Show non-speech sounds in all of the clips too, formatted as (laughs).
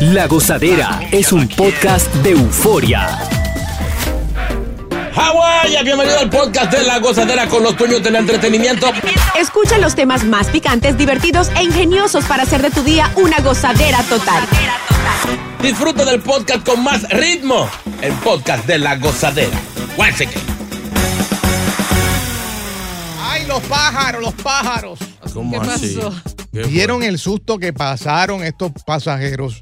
La Gozadera es un podcast de euforia. Hawái, bienvenido al podcast de La Gozadera con los dueños del entretenimiento. Escucha los temas más picantes, divertidos e ingeniosos para hacer de tu día una gozadera total. Disfruta del podcast con más ritmo. El podcast de La Gozadera. ¡Ay, los pájaros, los pájaros! ¿Cómo ¿Qué así? ¿Vieron el susto que pasaron estos pasajeros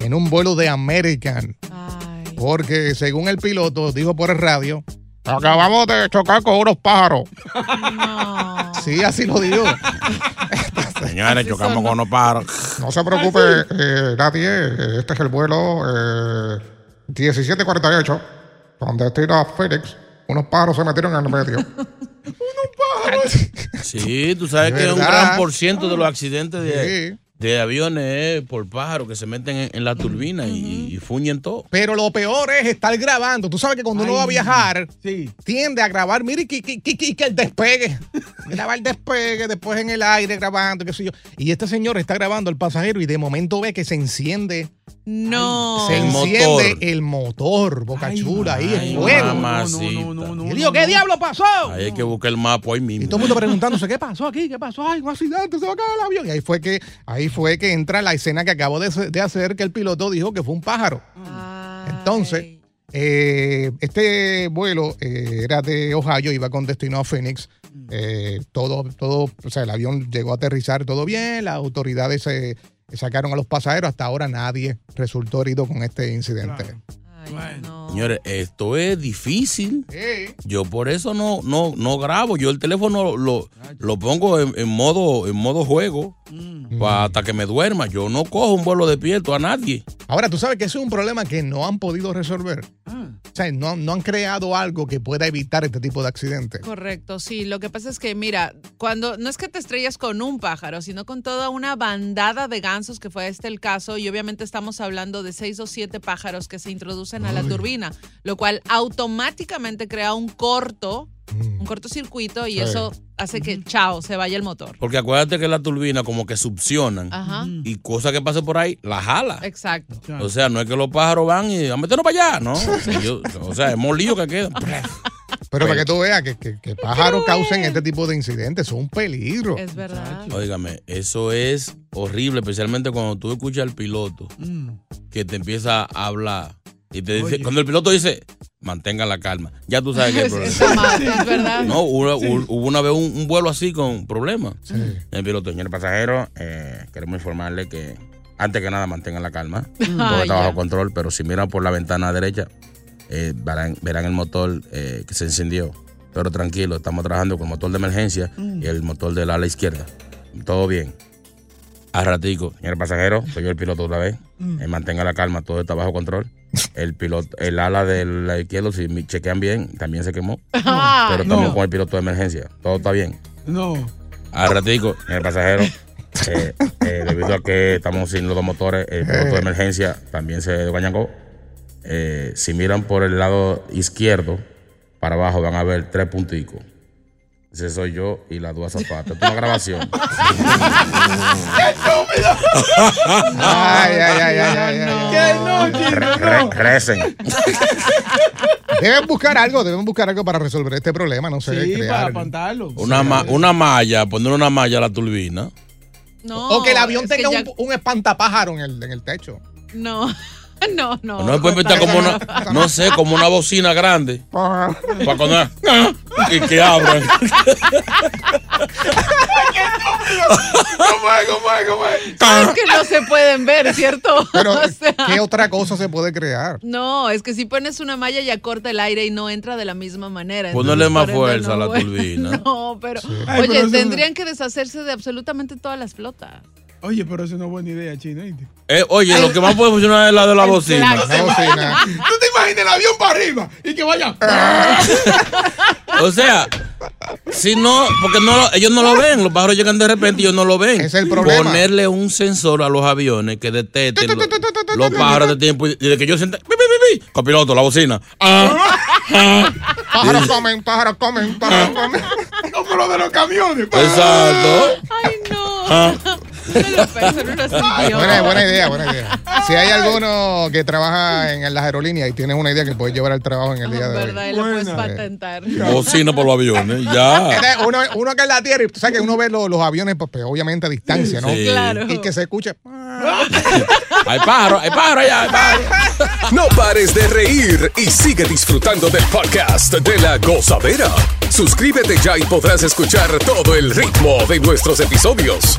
en un vuelo de American? Ay. Porque según el piloto dijo por el radio, acabamos de chocar con unos pájaros. No. Sí, así lo digo. (laughs) Señores, Así chocamos con unos pájaros. No se preocupe eh, nadie, este es el vuelo eh, 1748, con destino a Phoenix. Unos pájaros se metieron en el medio. (laughs) Sí, tú sabes que un ¿Verdad? gran por ciento de los accidentes de, Sí. De aviones es por pájaros que se meten en, en la turbina y, y fuñen todo. Pero lo peor es estar grabando. Tú sabes que cuando uno va a viajar, Sí. tiende a grabar, mire, que, que, que, que- que el despegue. (laughs) Grabar el despegue, después en el aire grabando, qué sé yo. Y este señor está grabando el pasajero y de momento ve que se enciende, No. se El enciende motor. el motor, boca chula, ahí el fuego. No, no, no, no, Y él dijo, ¿qué diablo pasó? Ahí hay que buscar el mapa hoy mismo. Y todo el mundo preguntándose, ¿qué pasó aquí? ¿Qué pasó? Ay, un accidente, se va a caer el avión. Y ahí fue que, ahí fue que entra la escena que acabo de, de hacer, que el piloto dijo que fue un pájaro. Ay. Entonces, eh, este vuelo eh, era de Ohio, iba con destino a Phoenix. Eh, todo, todo, o sea, el avión llegó a aterrizar todo bien, las autoridades se sacaron a los pasajeros, hasta ahora nadie resultó herido con este incidente. Ay, Bueno. no. Señores, esto es difícil. Sí. Yo por eso no, no, no grabo. Yo el teléfono lo, lo pongo en, en modo, en modo juego Mm. hasta que me duerma. Yo no cojo un vuelo despierto a nadie. Ahora, tú sabes que eso es un problema que no han podido resolver. Ah. O sea, no, no han creado algo que pueda evitar este tipo de accidentes. Correcto, sí. Lo que pasa es que, mira, cuando no es que te estrellas con un pájaro, sino con toda una bandada de gansos, que fue este el caso, y obviamente estamos hablando de seis o siete pájaros que se introducen a la turbina, lo cual automáticamente crea un corto, un cortocircuito, y Sí. eso hace que, chao, se vaya el motor. Porque acuérdate que la turbina como que succionan Ajá. y cosa que pase por ahí, la jala. Exacto. O sea, no es que los pájaros van y a meternos para allá, ¿no? (laughs) Yo- o sea, es molillo que queda. Pero para que tú veas que, que, que pájaros causen este tipo de incidentes, son un peligro. Es verdad. Óigame, eso es horrible, especialmente cuando tú escuchas al piloto Mm. que te empieza a hablar y te dice, Oye. cuando el piloto dice, mantenga la calma, ya tú sabes que hay (laughs) Es, problema. es verdad. No, hubo, una vez un, un vuelo así con problemas. El piloto, señor pasajero, eh, queremos informarle que antes que nada mantengan la calma. (laughs) Todo Ah, está bajo control, pero si miran por la ventana derecha, eh, verán, verán el motor eh, que se encendió. Pero tranquilo, estamos trabajando con el motor de emergencia y el motor del ala izquierda. Todo bien. A ratico, señor pasajero, soy yo el piloto otra vez. Eh, mantenga la calma, todo está bajo control. El piloto, el ala del izquierdo, si me chequean bien, también se quemó. (laughs) Ah, Pero estamos no. con el piloto de emergencia. Todo está bien. No. A ratico, señor pasajero, (laughs) Eh, eh, debido a que estamos sin los dos motores, el piloto de emergencia también se bañangó. Eh, si miran por el lado izquierdo, para abajo van a ver tres punticos. Ese soy yo y las dos zapatas. Es una grabación. (laughs) Ay, ay, ay, ay, ay, ay. Que no, chico, Re- no. re- recen. Deben buscar algo, deben buscar algo para resolver este problema, no sé, Sí, para crear. apantarlo. Una, ma- una malla, poner una malla a la turbina. No, O que el avión tenga ya- un, un espantapájaro en el, en el techo. No, (laughs) no, no. No se puede meter como una, no sé, como una bocina grande. Para cuando y que abran. ¿Cómo es? (laughs) ¿Cómo es? ¿Cómo es? Es que no se pueden ver, ¿cierto? (laughs) Pero, O sea, ¿qué otra cosa se puede crear? no, es que si pones una malla ya corta el aire y no entra de la misma manera. Ponerle entonces, más fuerza a la turbina. No, pero, oye, pero eso tendrían que deshacerse de absolutamente todas las flotas. Oye, pero eso no es buena idea, chino. Eh, oye, lo que más puede funcionar es la de la bocina. Una bocina. ¿Tú te imaginas el avión para arriba y que vaya? (laughs) O sea, si no, porque no lo- ellos no lo ven, los pájaros llegan de repente y ellos no lo ven. Ese es el problema. Ponerle un sensor a los aviones que detecten lo- los pájaros de tiempo y de que yo sienta, pi, pi, pi, pi, copiloto, la bocina. Ah, ah. Pájaros comen, pájaros comen, pájaros comen. Como lo de los camiones. Exacto. Ay, no. Buena, buena idea, buena idea. Si hay alguno que trabaja en las aerolíneas y tienes una idea que puedes llevar al trabajo en el día de hoy. Lo puedes patentar. Bocina por los aviones, ya. Este, Uno, uno que en la tierra, y tú sabes que uno ve los, los aviones, pues, pues, obviamente a distancia, ¿no? Sí. Claro. Y que se escuche. (laughs) Hay pájaros, hay pájaros allá, hay pájaros. (laughs) No pares de reír y sigue disfrutando del podcast de la gozadera. Suscríbete ya y podrás escuchar todo el ritmo de nuestros episodios.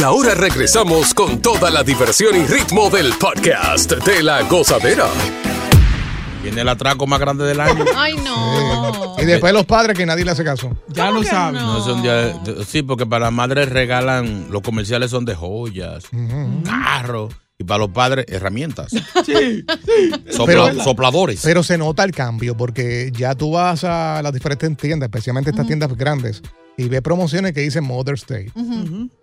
Y ahora regresamos con toda la diversión y ritmo del podcast de la gozadera. Viene el atraco más grande del año. (laughs) Ay, no. Y después los padres que nadie le hace caso. Ya ¿Cómo lo saben. no? No, de- sí, porque para las madres regalan, los comerciales son de joyas, carros, y para los padres, herramientas. (laughs) Sí, Sopla- Pero- sopladores. Pero se nota el cambio porque ya tú vas a las diferentes tiendas, especialmente estas tiendas grandes, y ves promociones que dicen Mother's Day.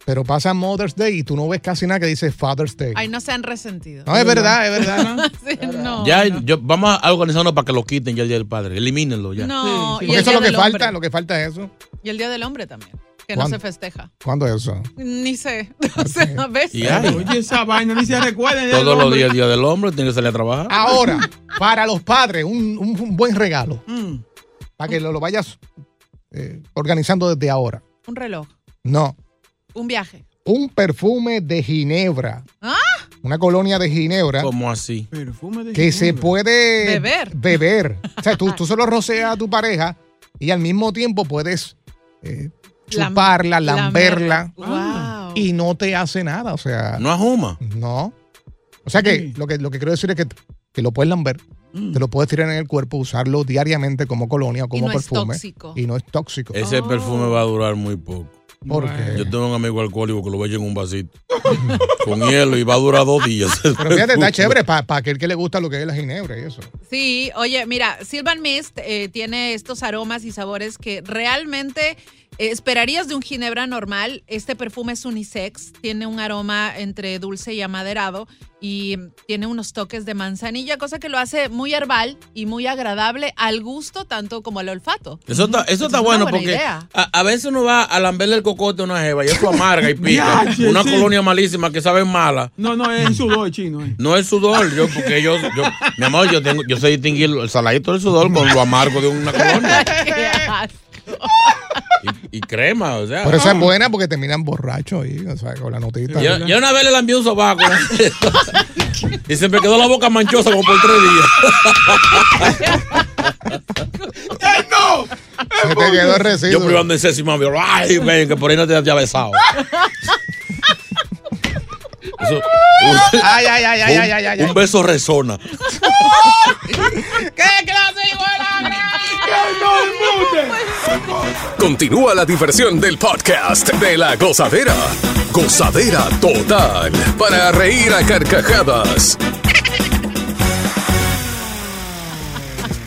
Pero pasa Mother's Day y tú no ves casi nada que dice Father's Day. Ay, no se han resentido. No, es verdad, es verdad. (laughs) Sí, no. ya, yo, vamos a organizarnos para que lo quiten ya el día del padre. Elimínenlo ya. No, Sí, y Porque eso es lo que falta, Hombre. lo que falta es eso. Y el Día del Hombre también, que no se festeja. ¿Cuándo es eso? Ni sé. O sea, ¿ves? Y ya, Oye, esa vaina ni se recuerda. todos los días, día del hombre, tiene que salir a trabajar. Ahora, para los padres, un, un- un buen regalo, Mm. para que lo, lo vayas eh, organizando desde ahora. Un reloj, No, un viaje. un perfume de Ginebra. ¿Ah? Una colonia de Ginebra. ¿Cómo así? Perfume de que se puede Beber. beber. O sea, tú, (laughs) tú solo roceas a tu pareja y al mismo tiempo puedes eh, Lam- chuparla, lamberla Wow. y no te hace nada. O sea, No ajuma. no. O sea que Sí. lo que lo que quiero decir es que, que lo puedes lamber, Mm. te lo puedes tirar en el cuerpo, usarlo diariamente como colonia o Y como no es perfume. tóxico. Y no es tóxico. Ese Oh. perfume va a durar muy poco. ¿Por qué? Yo tengo un amigo alcohólico que lo echa en un vasito (laughs) con hielo y va a durar dos días. Pero fíjate, está chévere para aquel que le gusta lo que es la ginebra y eso. Sí, oye, mira, Silvan Mist eh, tiene estos aromas y sabores que realmente esperarías de un ginebra normal. Este perfume es unisex, tiene un aroma entre dulce y amaderado y tiene unos toques de manzanilla, cosa que lo hace muy herbal y muy agradable al gusto tanto como al olfato. Eso está, eso está es bueno porque a, a veces uno va a lamberle el cocote a una jeva y eso amarga y (laughs) pica. Una sí. colonia malísima que sabe mala. No, no, es sudor chino. eh. No es sudor, yo, porque yo, yo, mi amor, yo tengo, yo sé distinguir el saladito del sudor con lo amargo de una colonia. (laughs) Y, crema, o sea. Por eso es buena porque terminan borrachos ahí, o sea, con la notita. Yo, yo una vez le envié un sobaco (laughs) y se me quedó la boca manchosa como por tres días. (laughs) ¡Ay, no! Se te quedó el residuo. Yo privando en Ceci, mami, ay, ven, que por ahí no te has besado. Eso- un- Ay, ay, ay, ay, ay, ay, ay, un beso resona. (laughs) ¿Qué clase Continúa la diversión del podcast de la gozadera. Gozadera total. Para reír a carcajadas.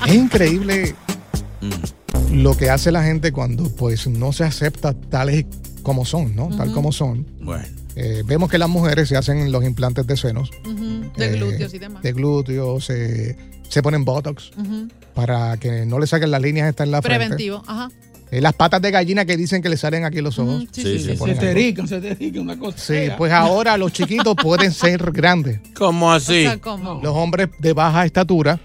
Es increíble lo que hace la gente cuando pues no se acepta tales como son, ¿no? Tal como son. Bueno. Eh, vemos que las mujeres se hacen los implantes de senos, De Eh, glúteos y demás. de glúteos, eh, se ponen botox para que no le saquen las líneas estas en la frente. Preventivo, ajá. Eh, las patas de gallina que dicen que le salen aquí los ojos. Sí, Sí, sí, se te rican, se te rican, una cosa. Sí, fea. pues ahora los chiquitos (laughs) pueden ser grandes. ¿Cómo O así? sea, ¿cómo? Los hombres de baja estatura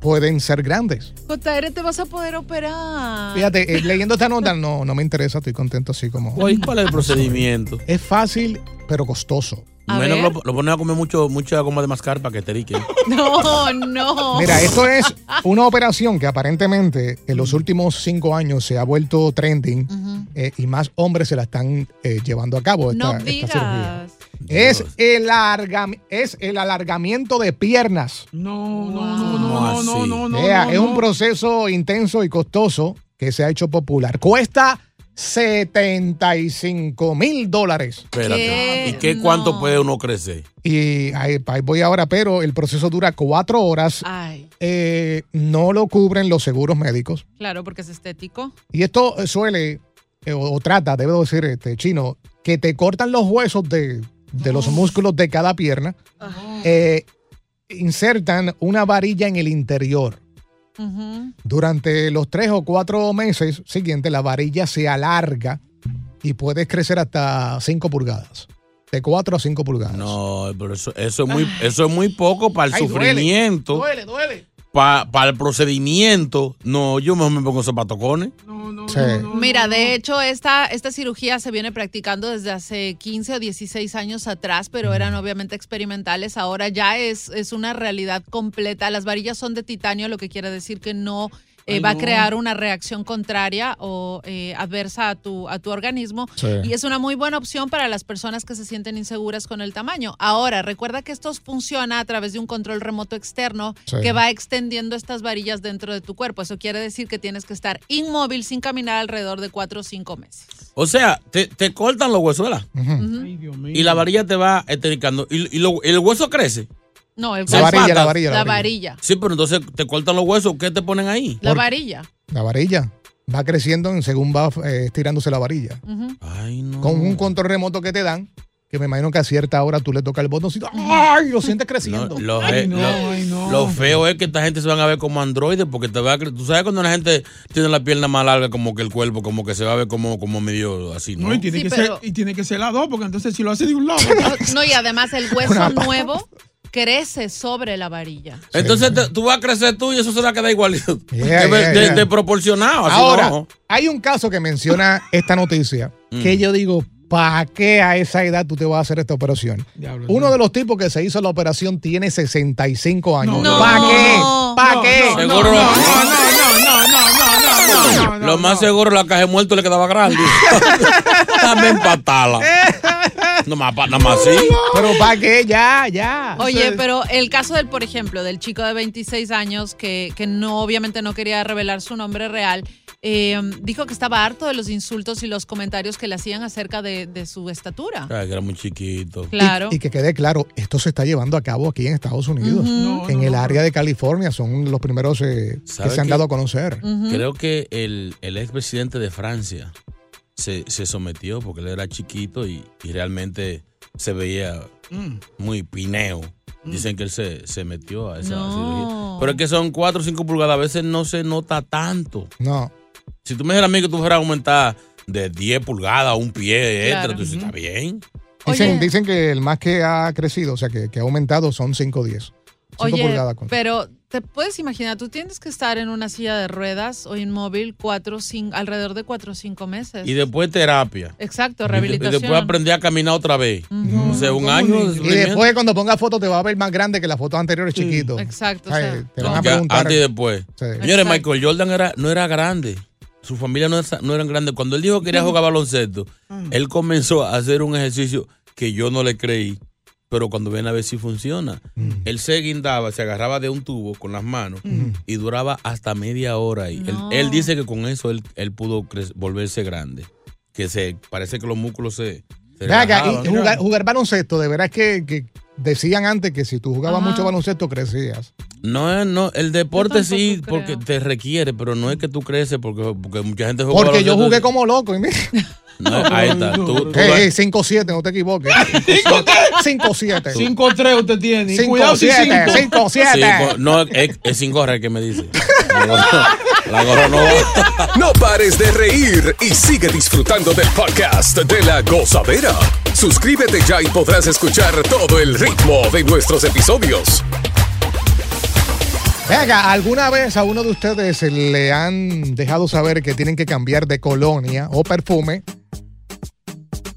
pueden ser grandes. JR, te vas a poder operar. Fíjate, eh, (laughs) leyendo esta nota no, no me interesa, estoy contento así como... ¿Cuál es el procedimiento? Es fácil, pero costoso. A Menos ver. lo, lo ponen a comer mucho, mucha goma de mascar para que te rique. (laughs) No, no. Mira, esto es una operación que aparentemente en los últimos cinco años se ha vuelto trending eh, y más hombres se la están eh, llevando a cabo. Esta, No esta cirugía. digas. Es el, alargam- es el alargamiento de piernas. No, no, no, ¿Cómo no, no, no, no, no. Es un proceso intenso y costoso que se ha hecho popular. Cuesta 75 mil dólares. Espérate. ¿Qué? ¿Y qué cuánto No. puede uno crecer? Y ahí, ahí voy ahora, pero el proceso dura cuatro horas. Ay, Eh, no lo cubren los seguros médicos. claro, porque es estético. Y esto suele, eh, o, o trata, debo decir, este chino, que te cortan los huesos de, de los músculos de cada pierna, eh, insertan una varilla en el interior. Durante los tres o cuatro meses siguientes, la varilla se alarga y puedes crecer hasta 5 pulgadas. De 4 a 5 pulgadas. No, pero eso, eso, es, muy, eso es muy poco para el Ay, duele. sufrimiento. Duele, duele. Para el procedimiento. No, yo mejor me pongo zapatocones. No, no, Sí. no, no, Mira, de hecho, esta, esta cirugía se viene practicando desde hace 15 o 16 años atrás, pero eran obviamente experimentales. Ahora ya es, es una realidad completa. Las varillas son de titanio, lo que quiere decir que no eh, Ay, va a crear una reacción contraria o eh, adversa a tu, a tu organismo. Sí. Y es una muy buena opción para las personas que se sienten inseguras con el tamaño. Ahora, recuerda que esto funciona a través de un control remoto externo Sí. que va extendiendo estas varillas dentro de tu cuerpo. Eso quiere decir que tienes que estar inmóvil sin caminar alrededor de cuatro o cinco meses. O sea, te, te cortan los Dios mío. Y la varilla te va estericando. Y, y lo- el hueso crece. No, el La varilla, la varilla, La la varilla. varilla. Sí, pero entonces te cortan los huesos. ¿Qué te ponen ahí? La Por- varilla. La varilla va creciendo en según va eh, estirándose la varilla. Ay, no. Con un control remoto que te dan, que me imagino que a cierta hora tú le tocas el botoncito. ¡Ay! Lo sientes No, creciendo. lo, Ay, no, lo- ay, no. lo feo es que esta gente se van a ver como androides porque te va a cre- tú sabes cuando la gente tiene la pierna más larga como que el cuerpo como que se va a ver como, como medio así ¿no? No, y tiene, Sí, que pero- ser, y tiene que ser las dos, porque entonces si lo hace de un lado. (laughs) No, y además el hueso nuevo crece sobre la varilla. Entonces tú vas a crecer tú y eso se va a quedar igualito. Yeah, (laughs) yeah, yeah. Ahora, hay un caso que menciona (laughs) esta noticia mm. que yo digo, ¿para qué a esa edad tú te vas a hacer esta operación? Uno de los tipos que se hizo la operación tiene 65 años. No, ¿Para qué? ¿Para qué? Seguro. no, no, no, no. No, no, Lo más no. seguro, la caja muerto le quedaba grande. (laughs) También patala. Eh, no más nada más así Pero ¿para qué? Ya, ya. Oye, pero el caso del, por ejemplo, del chico de 26 años que, que no, obviamente no quería revelar su nombre real, eh, dijo que estaba harto de los insultos y los comentarios que le hacían acerca de, de su estatura. Ay, que era muy chiquito Claro. Y, y que quede claro, esto se está llevando a cabo aquí en Estados Unidos. No, en no, el no. área de California son los primeros eh, que ¿Sabe se han dado a conocer. Creo que el, el expresidente de Francia se, se sometió porque él era chiquito y, y realmente se veía Mm. muy pineo. Dicen que él se, se metió a esa No. cirugía. Pero es que son 4 o 5 pulgadas, a veces no se nota tanto. No. Si tú me dijeras a mí que tú fueras a aumentar de 10 pulgadas a un pie extra, Claro. tú dices, está bien. Dicen, dicen que el más que ha crecido, o sea, que, que ha aumentado son 5 o 10. 5 Oye, pulgadas. Con... pero te puedes imaginar, tú tienes que estar en una silla de ruedas o inmóvil cuatro, cinco, alrededor de cuatro o cinco meses. Y después terapia. Exacto, Y de- rehabilitación. Y después aprendí a caminar otra vez. O sea, un año. Y después cuando ponga foto te va a ver más grande que las fotos anteriores chiquito. Exacto. Ay, o sea, te van a preguntar. Antes y después. Sí. Señores, Exacto. Michael Jordan era, no era grande. Su familia no, no eran grandes. Cuando él dijo que quería jugar baloncesto, él comenzó a hacer un ejercicio que yo no le creí. Pero cuando ven a ver si funciona, él se guindaba, se agarraba de un tubo con las manos y duraba hasta media hora ahí. Él- No. Él, dice que con eso él, él pudo volverse grande. Que se parece que los músculos se, se y jugar, jugar baloncesto, de veras que, que decían antes que si tú jugabas Ajá. mucho baloncesto crecías. No, no, el deporte sí, tampoco porque creo. te requiere, pero no es que tú creces porque, porque mucha gente juega Porque yo jugué como loco. Y mira, (laughs) No, ahí está. Tú, tú- hey, 5-7, no te equivoques. (laughs) 5-7. 5-3 usted tiene. Y 5-7. Cuidado si 5. 5-7. Sí, co- no, es, es sin gorra el que me dice. La gorra, la gorra no va. No pares de reír y sigue disfrutando del podcast de la gozadera. Suscríbete ya y podrás escuchar todo el ritmo de nuestros episodios. Venga, ¿alguna vez a uno de ustedes le han dejado saber que tienen que cambiar de colonia o perfume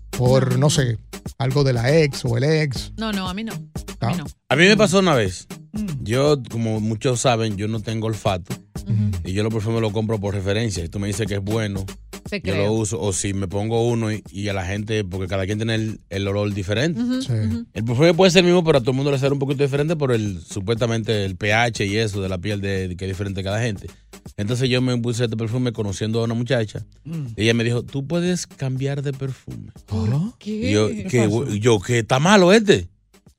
por, no sé, algo de la ex o el ex? No, no, a mí no. A mí no. A mí me pasó una vez. Yo, como muchos saben, yo no tengo olfato. Y yo los perfumes lo compro por referencia. Y tú me dices que es bueno, Te yo creo. lo uso. O si me pongo uno y, y a la gente, porque cada quien tiene el, el olor diferente. Sí. El perfume puede ser el mismo, pero a todo el mundo le sale un poquito diferente por el supuestamente el pH y eso de la piel de, de que es diferente cada gente. Entonces yo me puse este perfume conociendo a una muchacha. Y ella me dijo, tú puedes cambiar de perfume. ¿Qué? Y yo, que, yo, que está malo este.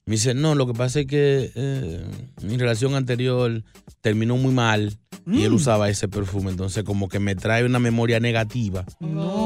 Me dice, no, lo que pasa es que eh, mi relación anterior terminó muy mal y él usaba ese perfume. Entonces como que me trae una memoria negativa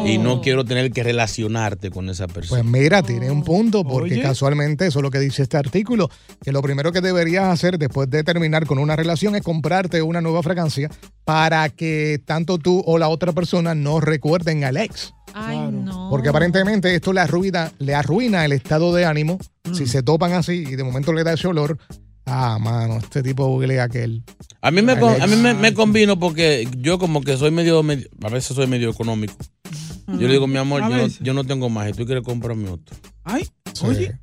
y no quiero tener que relacionarte con esa persona. Pues mira, tiene un punto, porque Oye. casualmente eso es lo que dice este artículo, que lo primero que deberías hacer después de terminar con una relación es comprarte una nueva fragancia para que tanto tú o la otra persona no recuerden al ex. Ay, Claro. no. Porque aparentemente esto le arruina, le arruina el estado de ánimo Mm. si se topan así y de momento le da ese olor. Ah, mano, este tipo huele a aquel. A mí me, Alex. con- a mí me, me convino porque yo como que soy medio, medio- a veces soy medio económico. Yo le digo, mi amor, yo no, yo no tengo más y tú quieres comprarme otro. Ay, Sí. oye.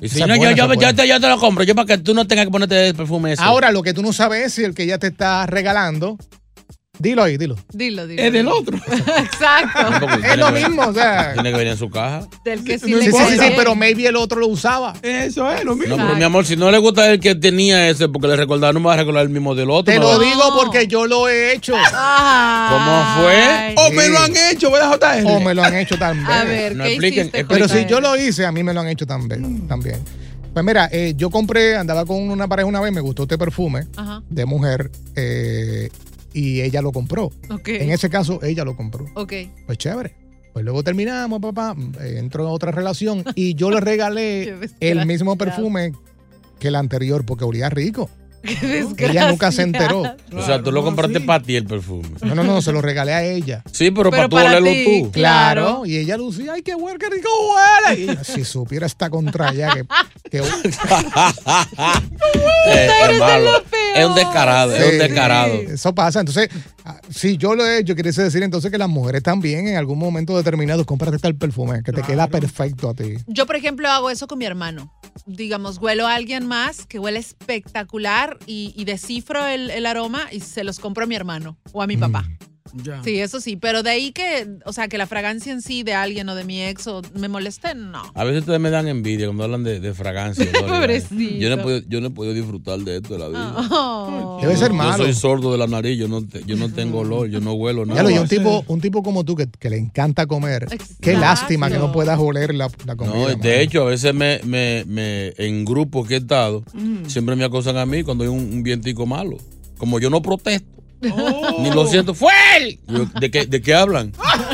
Y si no, yo, te, yo te lo compro, yo para que tú no tengas que ponerte el perfume ese. Ahora, lo que tú no sabes es si el que ya te está regalando. Dilo ahí, dilo. Dilo, dilo. Es del otro. (laughs) Exacto. Es lo mismo, o sea. Tiene que venir en su caja. Del que sí No le Sí, sí, sí, pero maybe el otro lo usaba. Eso es lo mismo. No, pero mi amor, si no le gusta el que tenía ese, porque le recordaba, no me va a recordar el mismo del otro. Te lo va- digo porque yo lo he hecho. ¿Cómo fue? Ay. O me lo han hecho, ¿verdad, JR? O me lo han hecho también. A ver, No ¿qué expliquen. Pero si yo lo hice, a mí me lo han hecho también. también. Pues mira, eh, yo compré, andaba con una pareja una vez, me gustó este perfume Ajá. de mujer eh, y ella lo compró. Ok. En ese caso, ella lo compró. Ok. Pues chévere. Pues luego terminamos, papá, eh, entró en otra relación y yo le regalé (laughs) el mismo perfume que el anterior porque olía rico. (laughs) Qué Ella nunca se enteró. O sea, tú lo no, compraste sí. para ti el perfume. No, no, no, se lo regalé a ella. Sí, pero, Pero para tú olerlo tú. Claro. Y ella lucía, ay, qué bueno, qué rico huele. Y si supiera esta contra ella que, que (laughs) Eh, es peor. Es un descarado, es un descarado. Eso pasa. Entonces, ah, si yo lo he hecho, quiere decir entonces que las mujeres también en algún momento determinado cómprate tal perfume que te queda perfecto a ti. Yo, por ejemplo, hago eso con mi hermano. Digamos, huelo a alguien más que huele espectacular y, y descifro el, el aroma y se los compro a mi hermano o a mi papá. Ya. Sí, eso sí. Pero de ahí que, o sea, que la fragancia en sí de alguien o de mi ex o me moleste, no. A veces ustedes me dan envidia cuando hablan de, de fragancia. (laughs) Pobrecito. Yo no, he podido, yo no he podido disfrutar de esto de la vida. Oh. Debe ser Yo malo. soy sordo de la nariz, yo no, te- yo no tengo olor, yo no huelo nada. Ya lo, y un tipo, un tipo como tú que, que le encanta comer. Qué lástima que no puedas oler la, la comida. No, de hecho, a veces me, me, me- en grupos que he estado, Mm. siempre me acosan a mí cuando hay un, un vientico malo. Como yo no protesto, Oh. ni lo siento, ¡fue él! ¿de, qué, ¿De qué hablan?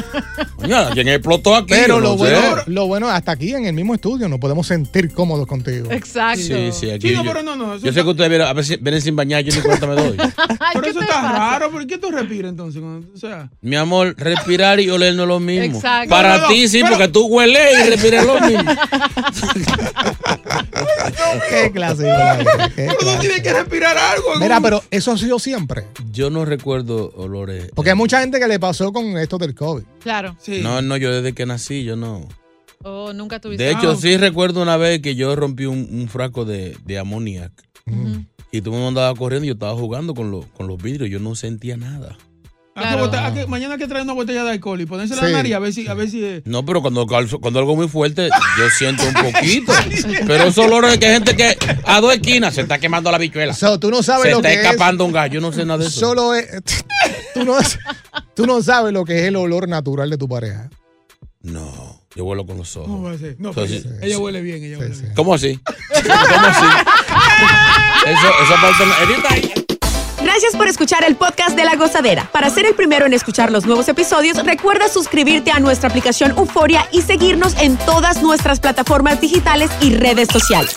(laughs) ¿quién explotó aquí? Pero lo no bueno, lo bueno, hasta aquí en el mismo estudio nos podemos sentir cómodos contigo. Exacto. Sí, sí, aquí Chino, yo, pero no, no. Eso yo sé que ustedes vienen, a veces vienen sin bañar, yo ni cuenta me doy. (laughs) Pero ¿qué eso está pasa? raro. ¿Por qué tú respiras entonces? cuando- O sea, Mi amor, respirar y oler no es lo mismo. Exacto. Para No, no, ti sí, pero- porque tú hueles y respiras lo mismo. (laughs) Qué clase qué pero tú tienes que respirar algo. Mira, pero eso ha sido siempre. Yo no recuerdo olores. Porque hay mucha gente que le pasó con esto del COVID. Claro. Sí. No, no, yo desde que nací, yo no. Oh, nunca tuviste. De hecho, Ah. sí recuerdo una vez que yo rompí un, un frasco de, de amoníac. Y el mundo andaba corriendo y yo estaba jugando con, los con los vidrios. Yo no sentía nada. Claro. hay que- mañana hay que traer una botella de alcohol y ponérsela Sí. en la nariz a ver si. A ver si eh, No, pero cuando, cuando algo muy fuerte, yo siento un (laughs) poquito. pero esos olores de que hay gente que a dos esquinas se está quemando la bichuela. So, tú no sabes Se lo está que es. escapando un gallo. Yo no sé nada de eso. Solo es. (laughs) Tú no, tú no sabes lo que es el olor natural de tu pareja. No, yo vuelo con los ¿Cómo ojos. va a ser? No, So, pero sí, ella huele bien, ella huele sí. bien. ¿Cómo así? ¿Cómo así? Eso, esa parte no. Gracias por escuchar el podcast de La Gozadera. Para ser el primero en escuchar los nuevos episodios, recuerda suscribirte a nuestra aplicación Euforia y seguirnos en todas nuestras plataformas digitales y redes sociales.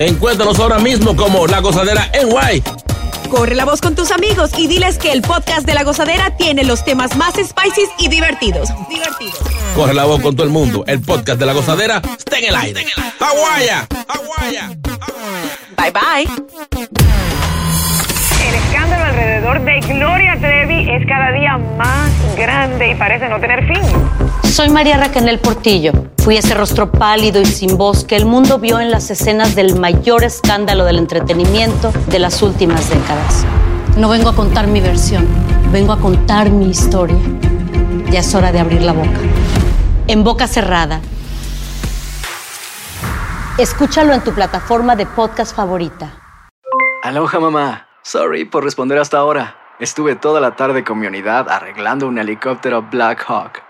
Encuéntranos ahora mismo como La Gozadera en Guay. Corre la voz con tus amigos y diles que el podcast de La Gozadera tiene los temas más spicy y divertidos. Divertidos. Corre la voz con todo el mundo. El podcast de La Gozadera está en el aire. ¡Aguaya! ¡Aguaya! Bye bye. El escándalo alrededor de Gloria Trevi es cada día más grande y parece no tener fin. Soy María Raquel Portillo. Fui ese rostro pálido y sin voz que el mundo vio en las escenas del mayor escándalo del entretenimiento de las últimas décadas. No vengo a contar mi versión, vengo a contar mi historia. Ya es hora de abrir la boca. En boca cerrada. Escúchalo en tu plataforma de podcast favorita. Aloha mamá. Sorry por responder hasta ahora. Estuve toda la tarde con unidad arreglando un helicóptero Black Hawk.